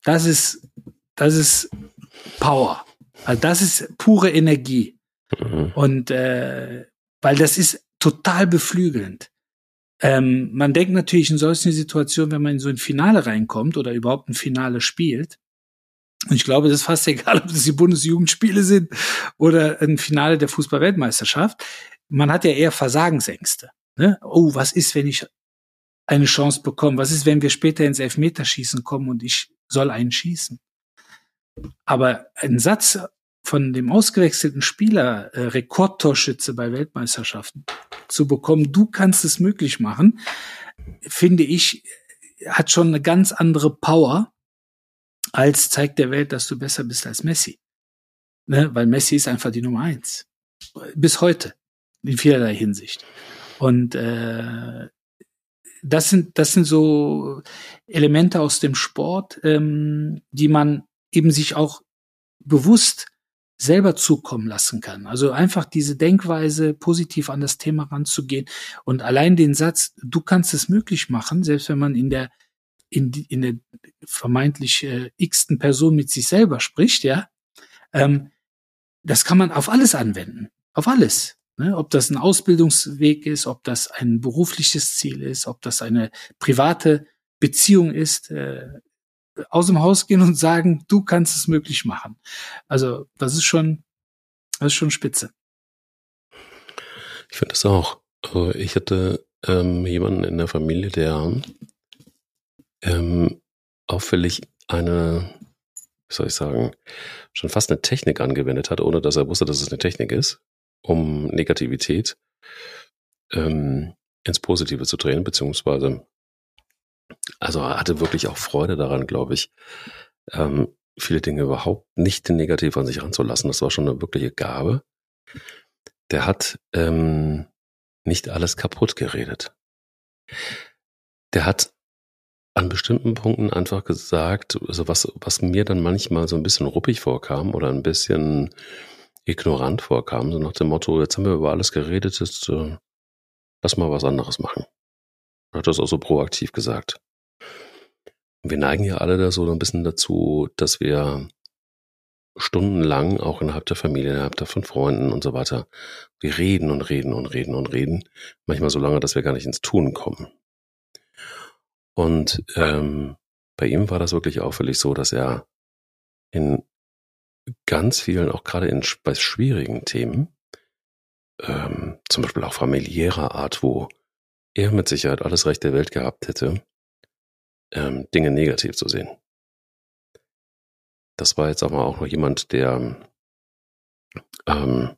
Das ist, das ist Power. Also das ist pure Energie. Mhm. Und äh, weil das ist total beflügelnd. Ähm, man denkt natürlich in solchen Situationen, wenn man in so ein Finale reinkommt oder überhaupt ein Finale spielt, und ich glaube, das ist fast egal, ob das die Bundesjugendspiele sind oder ein Finale der Fußballweltmeisterschaft. Man hat ja eher Versagensängste. Ne? Oh, was ist, wenn ich eine Chance bekommen? Was ist, wenn wir später ins Elfmeterschießen kommen und ich soll einen schießen? Aber ein Satz von dem ausgewechselten Spieler, äh, Rekordtorschütze bei Weltmeisterschaften, zu bekommen, du kannst es möglich machen, finde ich, hat schon eine ganz andere Power, als zeigt der Welt, dass du besser bist als Messi. Ne? Weil Messi ist einfach die Nummer eins. Bis heute. In vielerlei Hinsicht. Und äh, das sind, das sind so Elemente aus dem Sport, ähm, die man eben sich auch bewusst selber zukommen lassen kann. Also einfach diese Denkweise, positiv an das Thema ranzugehen und allein den Satz, du kannst es möglich machen, selbst wenn man in der in, in der vermeintlich äh, x-ten Person mit sich selber spricht, ja, ähm, das kann man auf alles anwenden, auf alles. Ne? Ob das ein Ausbildungsweg ist, ob das ein berufliches Ziel ist, ob das eine private Beziehung ist, äh, aus dem Haus gehen und sagen, du kannst es möglich machen. Also das ist schon, das ist schon spitze. Ich finde das auch. Ich hatte ähm, jemanden in der Familie, der ähm, auffällig eine, wie soll ich sagen, schon fast eine Technik angewendet hat, ohne dass er wusste, dass es eine Technik ist um Negativität ähm, ins Positive zu drehen, beziehungsweise also er hatte wirklich auch Freude daran, glaube ich, ähm, viele Dinge überhaupt nicht negativ an sich ranzulassen. Das war schon eine wirkliche Gabe. der hat ähm, nicht alles kaputt geredet. Der hat an bestimmten Punkten einfach gesagt, also was, was mir dann manchmal so ein bisschen ruppig vorkam oder ein bisschen ignorant vorkam, so nach dem Motto, jetzt haben wir über alles geredet, jetzt äh, lass mal was anderes machen. Hat das auch so proaktiv gesagt. wir neigen ja alle da so ein bisschen dazu, dass wir stundenlang auch innerhalb der Familie, innerhalb der von Freunden und so weiter, wir reden und reden und reden und reden, manchmal so lange, dass wir gar nicht ins Tun kommen. Und ähm, bei ihm war das wirklich auffällig so, dass er in ganz vielen, auch gerade in, bei schwierigen Themen, ähm, zum Beispiel auch familiärer Art, wo er mit Sicherheit alles Recht der Welt gehabt hätte, ähm, Dinge negativ zu sehen. Das war jetzt aber auch noch jemand, der ähm,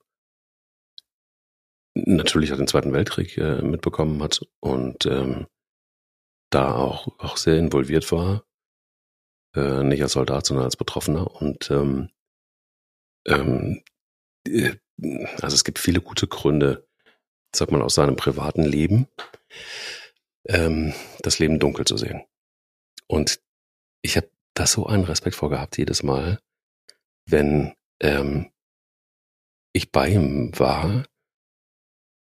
natürlich auch den Zweiten Weltkrieg äh, mitbekommen hat und ähm, da auch, auch sehr involviert war. Äh, nicht als Soldat, sondern als Betroffener. Und ähm, ähm, äh, also es gibt viele gute Gründe, sag mal, aus seinem privaten Leben, ähm, das Leben dunkel zu sehen. Und ich habe da so einen Respekt vor gehabt jedes Mal, wenn ähm, ich bei ihm war,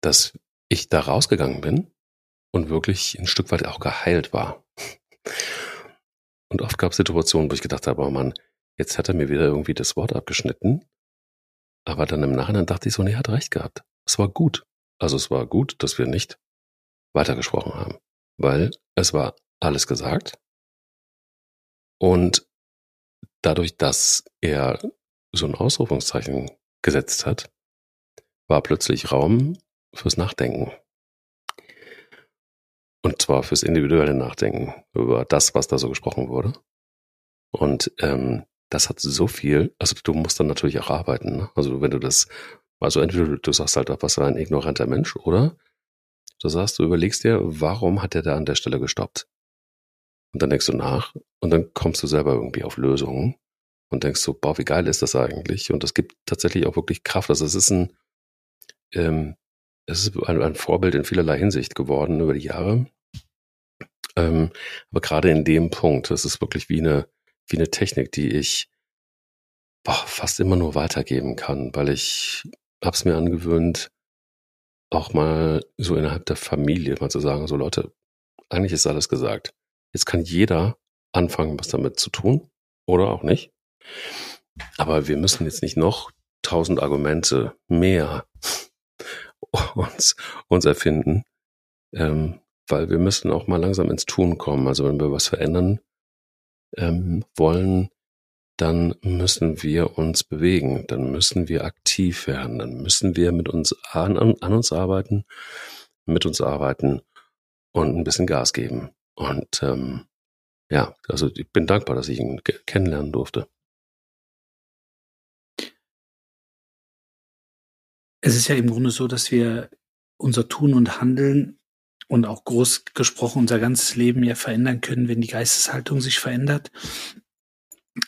dass ich da rausgegangen bin und wirklich ein Stück weit auch geheilt war. Und oft gab es Situationen, wo ich gedacht habe, oh Mann, jetzt hat er mir wieder irgendwie das Wort abgeschnitten. Aber dann im Nachhinein dachte ich so, nee, er hat recht gehabt. Es war gut. Also es war gut, dass wir nicht weitergesprochen haben. Weil es war alles gesagt. Und dadurch, dass er so ein Ausrufungszeichen gesetzt hat, war plötzlich Raum fürs Nachdenken. Und zwar fürs individuelle Nachdenken über das, was da so gesprochen wurde. Und ähm, das hat so viel, also du musst dann natürlich auch arbeiten. Ne? Also wenn du das, also entweder du sagst halt, was war ein ignoranter Mensch, oder du sagst, du überlegst dir, warum hat der da an der Stelle gestoppt? Und dann denkst du nach und dann kommst du selber irgendwie auf Lösungen und denkst so, boah, wie geil ist das eigentlich? Und das gibt tatsächlich auch wirklich Kraft. Also es ist ein, ähm, es ist ein, ein Vorbild in vielerlei Hinsicht geworden über die Jahre. Ähm, aber gerade in dem Punkt, das ist wirklich wie eine, wie eine Technik, die ich boah, fast immer nur weitergeben kann, weil ich hab's mir angewöhnt, auch mal so innerhalb der Familie mal zu sagen, so Leute, eigentlich ist alles gesagt. Jetzt kann jeder anfangen, was damit zu tun oder auch nicht. Aber wir müssen jetzt nicht noch tausend Argumente mehr uns, uns erfinden, ähm, weil wir müssen auch mal langsam ins Tun kommen. Also wenn wir was verändern ähm, wollen, dann müssen wir uns bewegen, dann müssen wir aktiv werden, dann müssen wir mit uns an, an uns arbeiten, mit uns arbeiten und ein bisschen Gas geben. Und ähm, ja, also ich bin dankbar, dass ich ihn kennenlernen durfte. Es ist ja im Grunde so, dass wir unser Tun und Handeln und auch groß gesprochen unser ganzes Leben ja verändern können, wenn die Geisteshaltung sich verändert.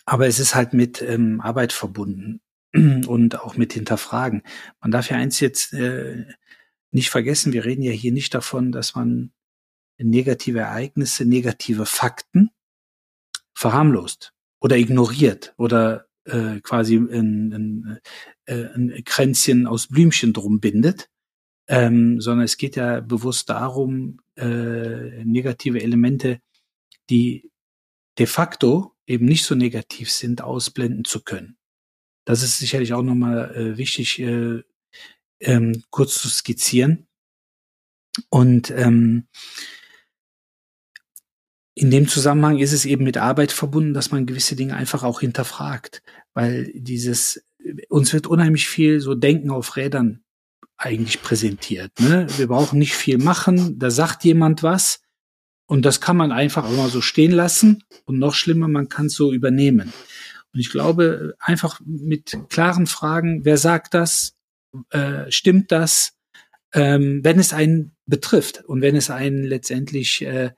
Aber es ist halt mit ähm, Arbeit verbunden und auch mit Hinterfragen. Man darf ja eins jetzt äh, nicht vergessen, wir reden ja hier nicht davon, dass man negative Ereignisse, negative Fakten verharmlost oder ignoriert oder äh, quasi ein, ein, äh, ein Kränzchen aus Blümchen drum bindet, ähm, sondern es geht ja bewusst darum, äh, negative Elemente, die de facto eben nicht so negativ sind, ausblenden zu können. Das ist sicherlich auch nochmal äh, wichtig, äh, ähm, kurz zu skizzieren. Und ähm, in dem Zusammenhang ist es eben mit Arbeit verbunden, dass man gewisse Dinge einfach auch hinterfragt, weil dieses uns wird unheimlich viel so Denken auf Rädern eigentlich präsentiert. Ne? Wir brauchen nicht viel machen, da sagt jemand was und das kann man einfach auch mal so stehen lassen und noch schlimmer, man kann es so übernehmen. Und ich glaube, einfach mit klaren Fragen, wer sagt das, äh, stimmt das, ähm, wenn es einen betrifft und wenn es einen letztendlich äh,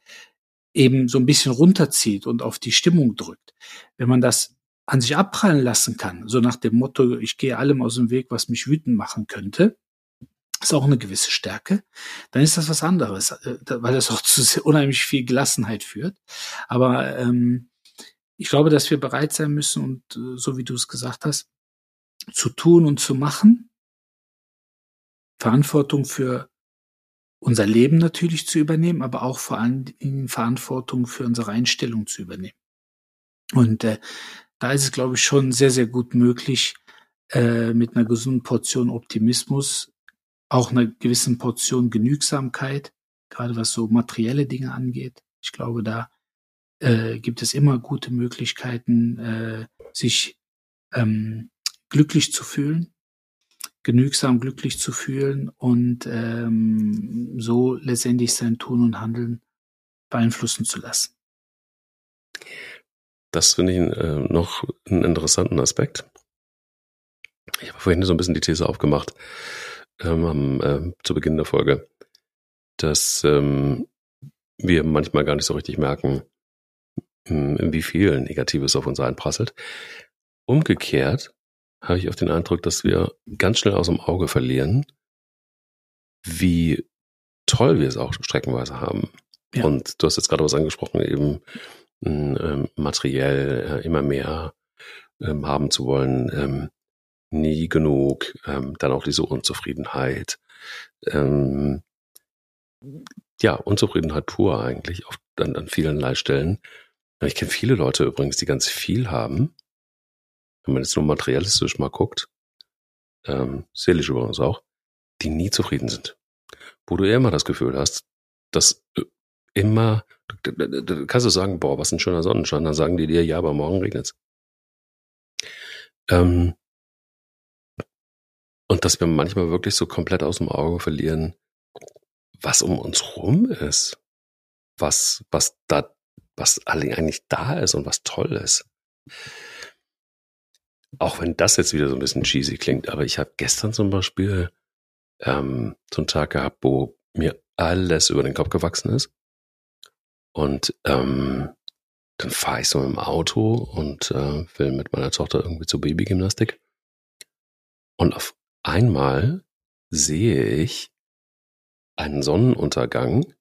eben so ein bisschen runterzieht und auf die Stimmung drückt. Wenn man das an sich abprallen lassen kann, so nach dem Motto, ich gehe allem aus dem Weg, was mich wütend machen könnte, ist auch eine gewisse Stärke, dann ist das was anderes, äh, weil das auch zu unheimlich viel Gelassenheit führt. Aber ähm, ich glaube, dass wir bereit sein müssen und äh, so wie du es gesagt hast, zu tun und zu machen, Verantwortung für unser Leben natürlich zu übernehmen, aber auch vor allen Dingen Verantwortung für unsere Einstellung zu übernehmen. Und äh, da ist es, glaube ich, schon sehr, sehr gut möglich, äh, mit einer gesunden Portion Optimismus, auch einer gewissen Portion Genügsamkeit, gerade was so materielle Dinge angeht. Ich glaube, da äh, gibt es immer gute Möglichkeiten, äh, sich ähm, glücklich zu fühlen, genügsam glücklich zu fühlen und ähm, so letztendlich sein Tun und Handeln beeinflussen zu lassen. Das finde ich äh, noch einen interessanten Aspekt. Ich habe vorhin so ein bisschen die These aufgemacht, ähm, äh, zu Beginn der Folge, dass ähm, wir manchmal gar nicht so richtig merken, wie viel Negatives auf uns einprasselt. Umgekehrt habe ich auch den Eindruck, dass wir ganz schnell aus dem Auge verlieren, wie toll wir es auch streckenweise haben. Ja. Und du hast jetzt gerade was angesprochen, eben ähm, materiell äh, immer mehr ähm, haben zu wollen, ähm, nie genug, ähm, dann auch diese Unzufriedenheit. Ähm, ja, Unzufriedenheit pur eigentlich auf, an, an vielen Stellen. Ich kenne viele Leute übrigens, die ganz viel haben. Wenn man jetzt nur materialistisch mal guckt, ähm, seelisch übrigens auch, die nie zufrieden sind. Wo du eher immer das Gefühl hast, dass äh, immer, du, kannst du sagen, boah, was ein schöner Sonnenschein, dann sagen die dir, ja, aber morgen regnet's. Ähm, und dass wir manchmal wirklich so komplett aus dem Auge verlieren, was um uns rum ist, was, was da was eigentlich da ist und was toll ist. Auch wenn das jetzt wieder so ein bisschen cheesy klingt, aber ich habe gestern zum Beispiel ähm, so einen Tag gehabt, wo mir alles über den Kopf gewachsen ist. Und ähm, dann fahre ich so im Auto und äh, will mit meiner Tochter irgendwie zur Babygymnastik. Und auf einmal sehe ich einen Sonnenuntergang,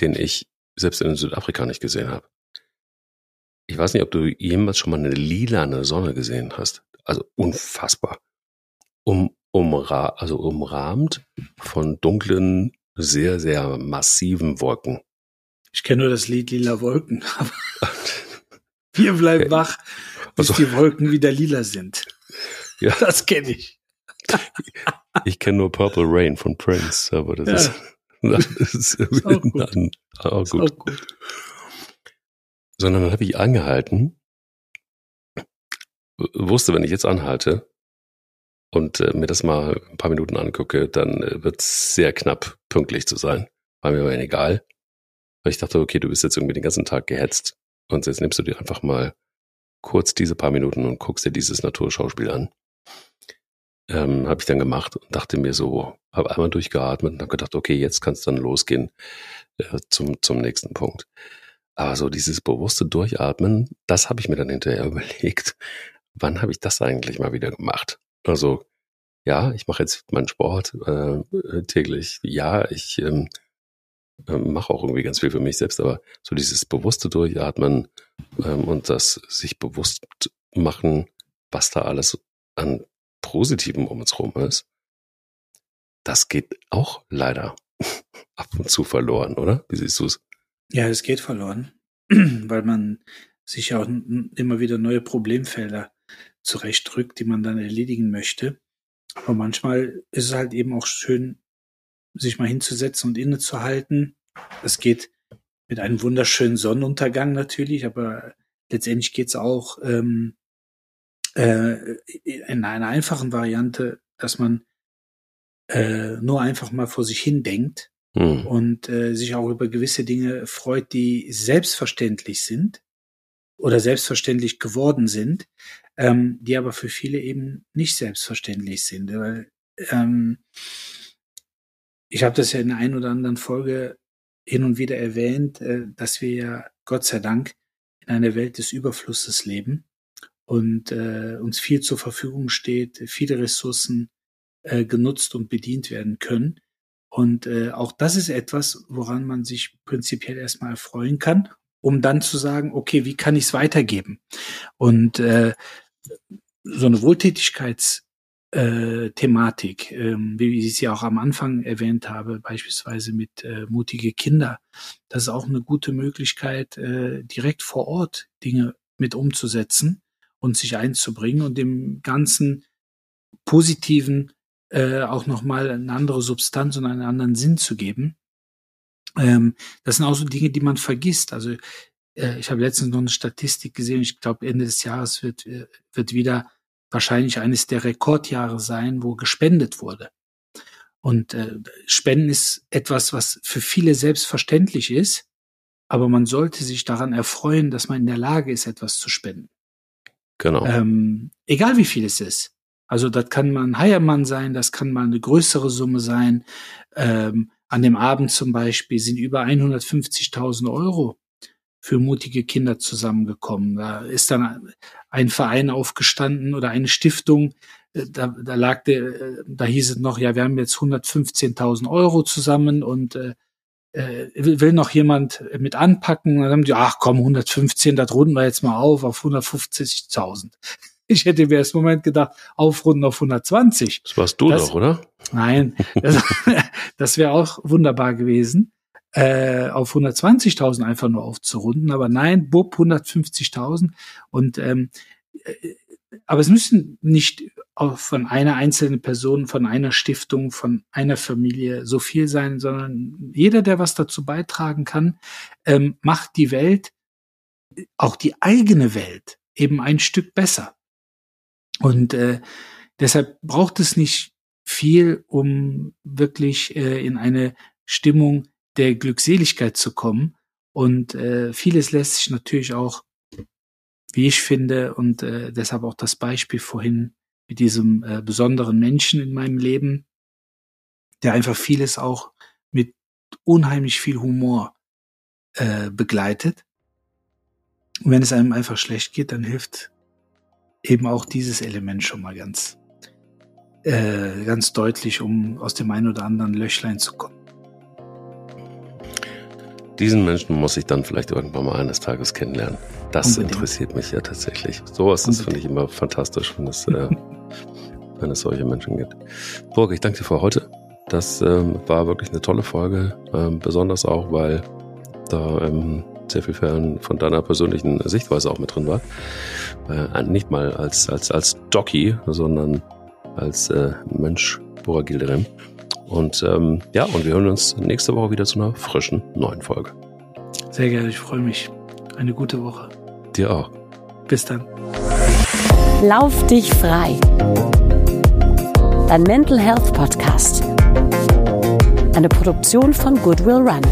den ich selbst in Südafrika nicht gesehen habe. Ich weiß nicht, ob du jemals schon mal eine lilane Sonne gesehen hast. Also unfassbar. Um, umra also umrahmt von dunklen, sehr, sehr massiven Wolken. Ich kenne nur das Lied Lila Wolken. Wir bleiben wach, bis also, die Wolken wieder lila sind. Ja. Das kenne ich. Ich kenne nur Purple Rain von Prince, aber das ja. ist, das ist, ist auch gut. Dann, auch gut. Ist auch gut sondern dann habe ich angehalten, wusste, wenn ich jetzt anhalte und äh, mir das mal ein paar Minuten angucke, dann äh, wird es sehr knapp pünktlich zu sein. War mir aber egal. Weil ich dachte, okay, du bist jetzt irgendwie den ganzen Tag gehetzt und jetzt nimmst du dir einfach mal kurz diese paar Minuten und guckst dir dieses Naturschauspiel an. Ähm, habe ich dann gemacht und dachte mir so, habe einmal durchgeatmet und habe gedacht, okay, jetzt kann es dann losgehen äh, zum, zum nächsten Punkt. Aber so dieses bewusste Durchatmen, das habe ich mir dann hinterher überlegt. Wann habe ich das eigentlich mal wieder gemacht? Also ja, ich mache jetzt meinen Sport äh, täglich. Ja, ich ähm, äh, mache auch irgendwie ganz viel für mich selbst, aber so dieses bewusste Durchatmen ähm, und das sich bewusst machen, was da alles an Positivem um uns rum ist, das geht auch leider ab und zu verloren, oder? Wie siehst du es? Ja, es geht verloren, weil man sich auch immer wieder neue Problemfelder zurechtdrückt, die man dann erledigen möchte. Aber manchmal ist es halt eben auch schön, sich mal hinzusetzen und innezuhalten. Es geht mit einem wunderschönen Sonnenuntergang natürlich, aber letztendlich geht es auch ähm, äh, in einer einfachen Variante, dass man äh, nur einfach mal vor sich hin denkt hm. und äh, sich auch über gewisse Dinge freut, die selbstverständlich sind oder selbstverständlich geworden sind, ähm, die aber für viele eben nicht selbstverständlich sind. Weil ähm, ich habe das ja in der einen oder anderen Folge hin und wieder erwähnt, äh, dass wir ja Gott sei Dank in einer Welt des Überflusses leben und äh, uns viel zur Verfügung steht, viele Ressourcen äh, genutzt und bedient werden können. Und äh, auch das ist etwas, woran man sich prinzipiell erstmal freuen kann, um dann zu sagen, okay, wie kann ich es weitergeben? Und äh, so eine Wohltätigkeits äh, ähm, wie ich es ja auch am Anfang erwähnt habe, beispielsweise mit äh, mutige Kinder. Das ist auch eine gute Möglichkeit, äh, direkt vor Ort Dinge mit umzusetzen und sich einzubringen und dem ganzen Positiven äh, auch nochmal eine andere Substanz und einen anderen Sinn zu geben. Ähm, das sind auch so Dinge, die man vergisst. Also äh, ich habe letztens noch eine Statistik gesehen, ich glaube Ende des Jahres wird, äh, wird wieder wahrscheinlich eines der Rekordjahre sein, wo gespendet wurde. Und äh, Spenden ist etwas, was für viele selbstverständlich ist, aber man sollte sich daran erfreuen, dass man in der Lage ist, etwas zu spenden. Genau. Ähm, egal wie viel es ist. Also das kann mal ein Heiermann sein, das kann mal eine größere Summe sein. Ähm, an dem Abend zum Beispiel sind über 150.000 Euro für mutige Kinder zusammengekommen. Da ist dann ein Verein aufgestanden oder eine Stiftung. Äh, da, da lag der, äh, da hieß es noch, ja, wir haben jetzt 115.000 Euro zusammen und äh, äh, will, noch jemand mit anpacken. dann haben die, ach komm, 115, das runden wir jetzt mal auf auf 150.000. Ich hätte im ersten Moment gedacht, aufrunden auf 120. Das warst du das, doch, oder? Nein, das, das wäre auch wunderbar gewesen äh, auf 120.000 einfach nur aufzurunden. Aber nein, Bub 150.000 und ähm, äh, aber es müssen nicht auch von einer einzelnen Person, von einer Stiftung, von einer Familie so viel sein, sondern jeder, der was dazu beitragen kann, ähm, macht die Welt, auch die eigene Welt, eben ein Stück besser. Und äh, deshalb braucht es nicht viel, um wirklich äh, in eine Stimmung der Glückseligkeit zu kommen. Und äh, vieles lässt sich natürlich auch, wie ich finde, und äh, deshalb auch das Beispiel vorhin mit diesem äh, besonderen Menschen in meinem Leben, der einfach vieles auch mit unheimlich viel Humor äh, begleitet. Und wenn es einem einfach schlecht geht, dann hilft eben auch dieses Element schon mal ganz, äh, ganz deutlich, um aus dem einen oder anderen Löchlein zu kommen. Diesen Menschen muss ich dann vielleicht irgendwann mal eines Tages kennenlernen. Das Unbedingt. interessiert mich ja tatsächlich. Sowas ist, finde ich, immer fantastisch, wenn es, äh, wenn es solche Menschen gibt. Burg, ich danke dir für heute. Das ähm, war wirklich eine tolle Folge, ähm, besonders auch, weil da ähm, sehr viel von, von deiner persönlichen Sichtweise auch mit drin war. Äh, nicht mal als, als, als Doki, sondern als äh, Mensch Bora Gilderem. Und ähm, ja, und wir hören uns nächste Woche wieder zu einer frischen neuen Folge. Sehr gerne, ich freue mich. Eine gute Woche. Dir auch. Bis dann. Lauf dich frei. Dein Mental Health Podcast. Eine Produktion von Goodwill Run.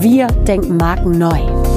Wir denken Marken neu.